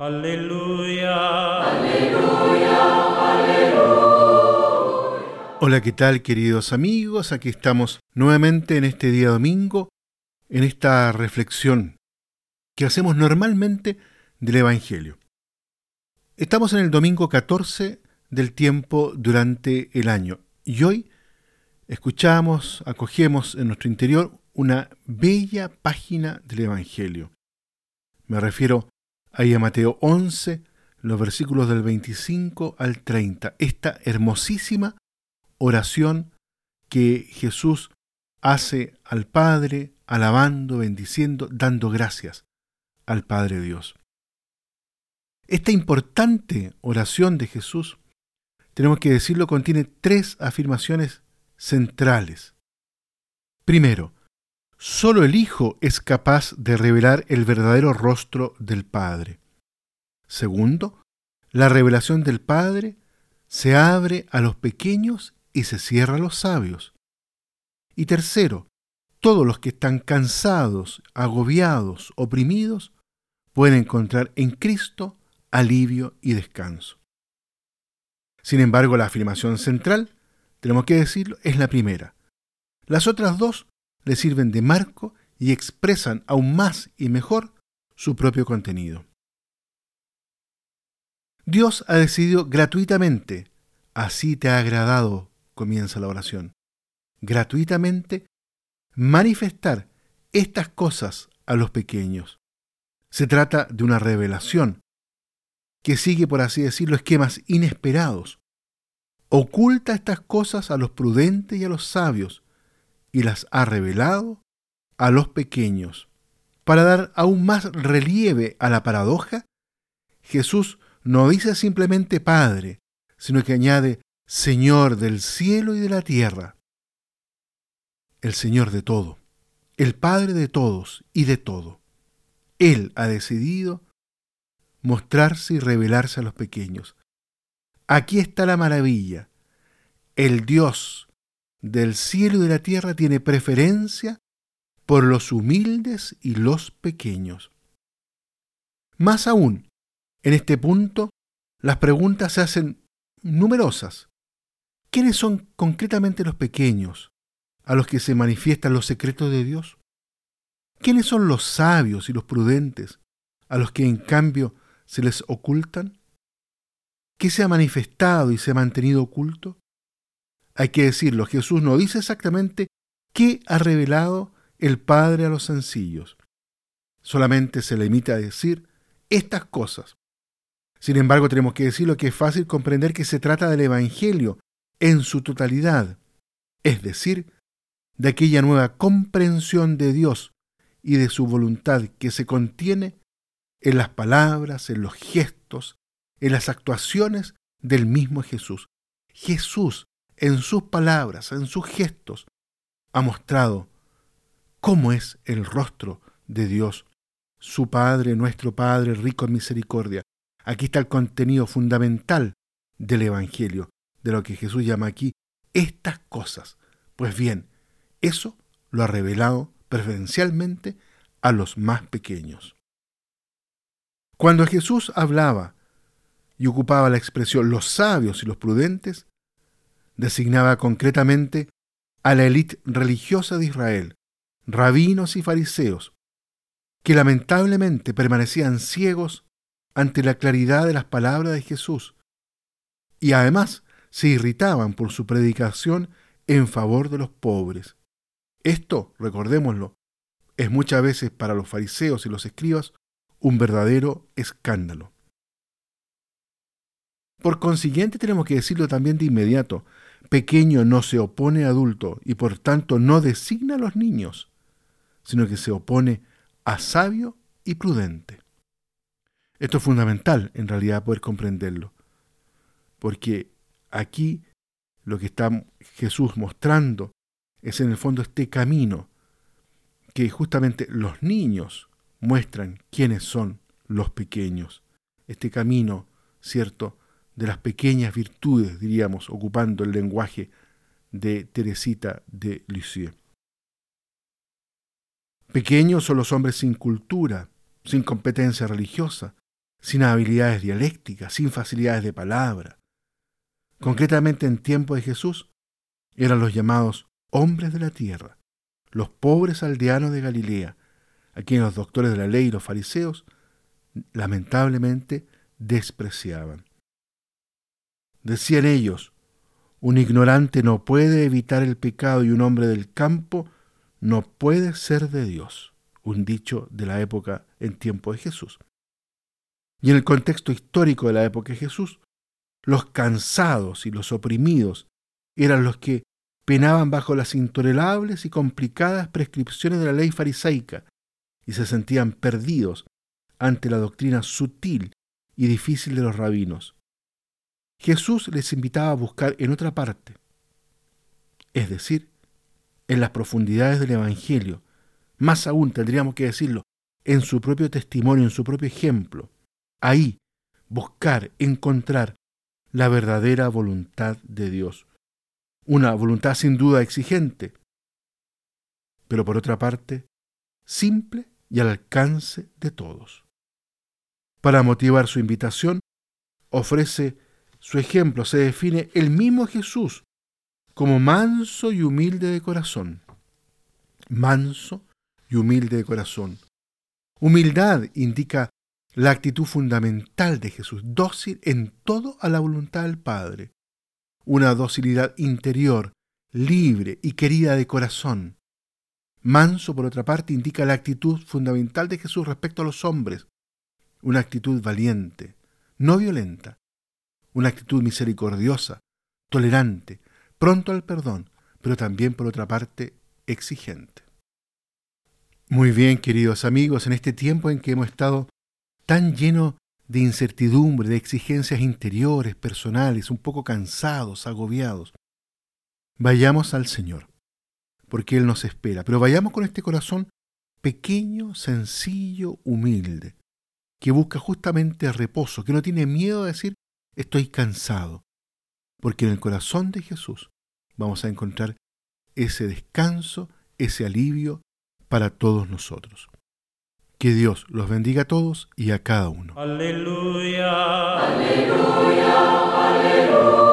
Aleluya. Aleluya. Aleluya. Hola, ¿qué tal queridos amigos? Aquí estamos nuevamente en este día domingo, en esta reflexión que hacemos normalmente del Evangelio. Estamos en el domingo 14 del tiempo durante el año y hoy escuchamos, acogemos en nuestro interior una bella página del Evangelio. Me refiero ahí a Mateo 11, los versículos del 25 al 30, esta hermosísima oración que Jesús hace al Padre, alabando, bendiciendo, dando gracias al Padre Dios. Esta importante oración de Jesús, tenemos que decirlo, contiene tres afirmaciones centrales. Primero, solo el Hijo es capaz de revelar el verdadero rostro del Padre. Segundo, la revelación del Padre se abre a los pequeños y se cierra a los sabios. Y tercero, todos los que están cansados, agobiados, oprimidos, pueden encontrar en Cristo alivio y descanso. Sin embargo, la afirmación central, tenemos que decirlo, es la primera. Las otras dos le sirven de marco y expresan aún más y mejor su propio contenido. Dios ha decidido gratuitamente, así te ha agradado, comienza la oración, gratuitamente manifestar estas cosas a los pequeños. Se trata de una revelación, que sigue, por así decirlo, esquemas inesperados. Oculta estas cosas a los prudentes y a los sabios y las ha revelado a los pequeños. Para dar aún más relieve a la paradoja, Jesús no dice simplemente Padre, sino que añade Señor del cielo y de la tierra. El Señor de todo, el Padre de todos y de todo. Él ha decidido mostrarse y revelarse a los pequeños. Aquí está la maravilla. El Dios del cielo y de la tierra tiene preferencia por los humildes y los pequeños. Más aún, en este punto, las preguntas se hacen numerosas. ¿Quiénes son concretamente los pequeños a los que se manifiestan los secretos de Dios? ¿Quiénes son los sabios y los prudentes a los que en cambio se les ocultan? ¿Qué se ha manifestado y se ha mantenido oculto? Hay que decirlo, Jesús no dice exactamente qué ha revelado el Padre a los sencillos. Solamente se limita a decir estas cosas. Sin embargo, tenemos que decirlo que es fácil comprender que se trata del Evangelio en su totalidad, es decir, de aquella nueva comprensión de Dios y de su voluntad que se contiene en las palabras, en los gestos, en las actuaciones del mismo Jesús. Jesús, en sus palabras, en sus gestos, ha mostrado cómo es el rostro de Dios, su Padre, nuestro Padre, rico en misericordia. Aquí está el contenido fundamental del Evangelio, de lo que Jesús llama aquí estas cosas. Pues bien, eso lo ha revelado preferencialmente a los más pequeños. Cuando Jesús hablaba y ocupaba la expresión los sabios y los prudentes, designaba concretamente a la élite religiosa de Israel, rabinos y fariseos, que lamentablemente permanecían ciegos ante la claridad de las palabras de Jesús y además se irritaban por su predicación en favor de los pobres. Esto, recordémoslo, es muchas veces para los fariseos y los escribas un verdadero escándalo. Por consiguiente tenemos que decirlo también de inmediato, pequeño no se opone a adulto y por tanto no designa a los niños, sino que se opone a sabio y prudente. Esto es fundamental en realidad poder comprenderlo, porque aquí lo que está Jesús mostrando es en el fondo este camino que justamente los niños muestran quiénes son los pequeños. Este camino, ¿cierto?, de las pequeñas virtudes, diríamos, ocupando el lenguaje de Teresita de Lisieux. Pequeños son los hombres sin cultura, sin competencia religiosa, sin habilidades dialécticas, sin facilidades de palabra. Concretamente en tiempo de Jesús eran los llamados hombres de la tierra, los pobres aldeanos de Galilea, a quienes los doctores de la ley y los fariseos lamentablemente despreciaban. Decían ellos, un ignorante no puede evitar el pecado y un hombre del campo no puede ser de Dios. Un dicho de la época en tiempo de Jesús. Y en el contexto histórico de la época de Jesús, los cansados y los oprimidos eran los que penaban bajo las intolerables y complicadas prescripciones de la ley farisaica y se sentían perdidos ante la doctrina sutil y difícil de los rabinos. Jesús les invitaba a buscar en otra parte, es decir, en las profundidades del Evangelio, más aún tendríamos que decirlo, en su propio testimonio, en su propio ejemplo. Ahí, buscar, encontrar la verdadera voluntad de Dios. Una voluntad sin duda exigente, pero por otra parte, simple y al alcance de todos. Para motivar su invitación, ofrece su ejemplo, se define el mismo Jesús como manso y humilde de corazón. Manso y humilde de corazón. Humildad indica la actitud fundamental de Jesús, dócil en todo a la voluntad del Padre. Una docilidad interior, libre y querida de corazón. Manso, por otra parte, indica la actitud fundamental de Jesús respecto a los hombres, una actitud valiente, no violenta, una actitud misericordiosa, tolerante, pronto al perdón, pero también, por otra parte, exigente. Muy bien, queridos amigos, en este tiempo en que hemos estado tan llenos de incertidumbre, de exigencias interiores, personales, un poco cansados, agobiados, vayamos al Señor, porque Él nos espera, pero vayamos con este corazón pequeño, sencillo, humilde, que busca justamente reposo, que no tiene miedo de decir estoy cansado, porque en el corazón de Jesús vamos a encontrar ese descanso, ese alivio para todos nosotros. Que Dios los bendiga a todos y a cada uno. Aleluya. Aleluya. Aleluya.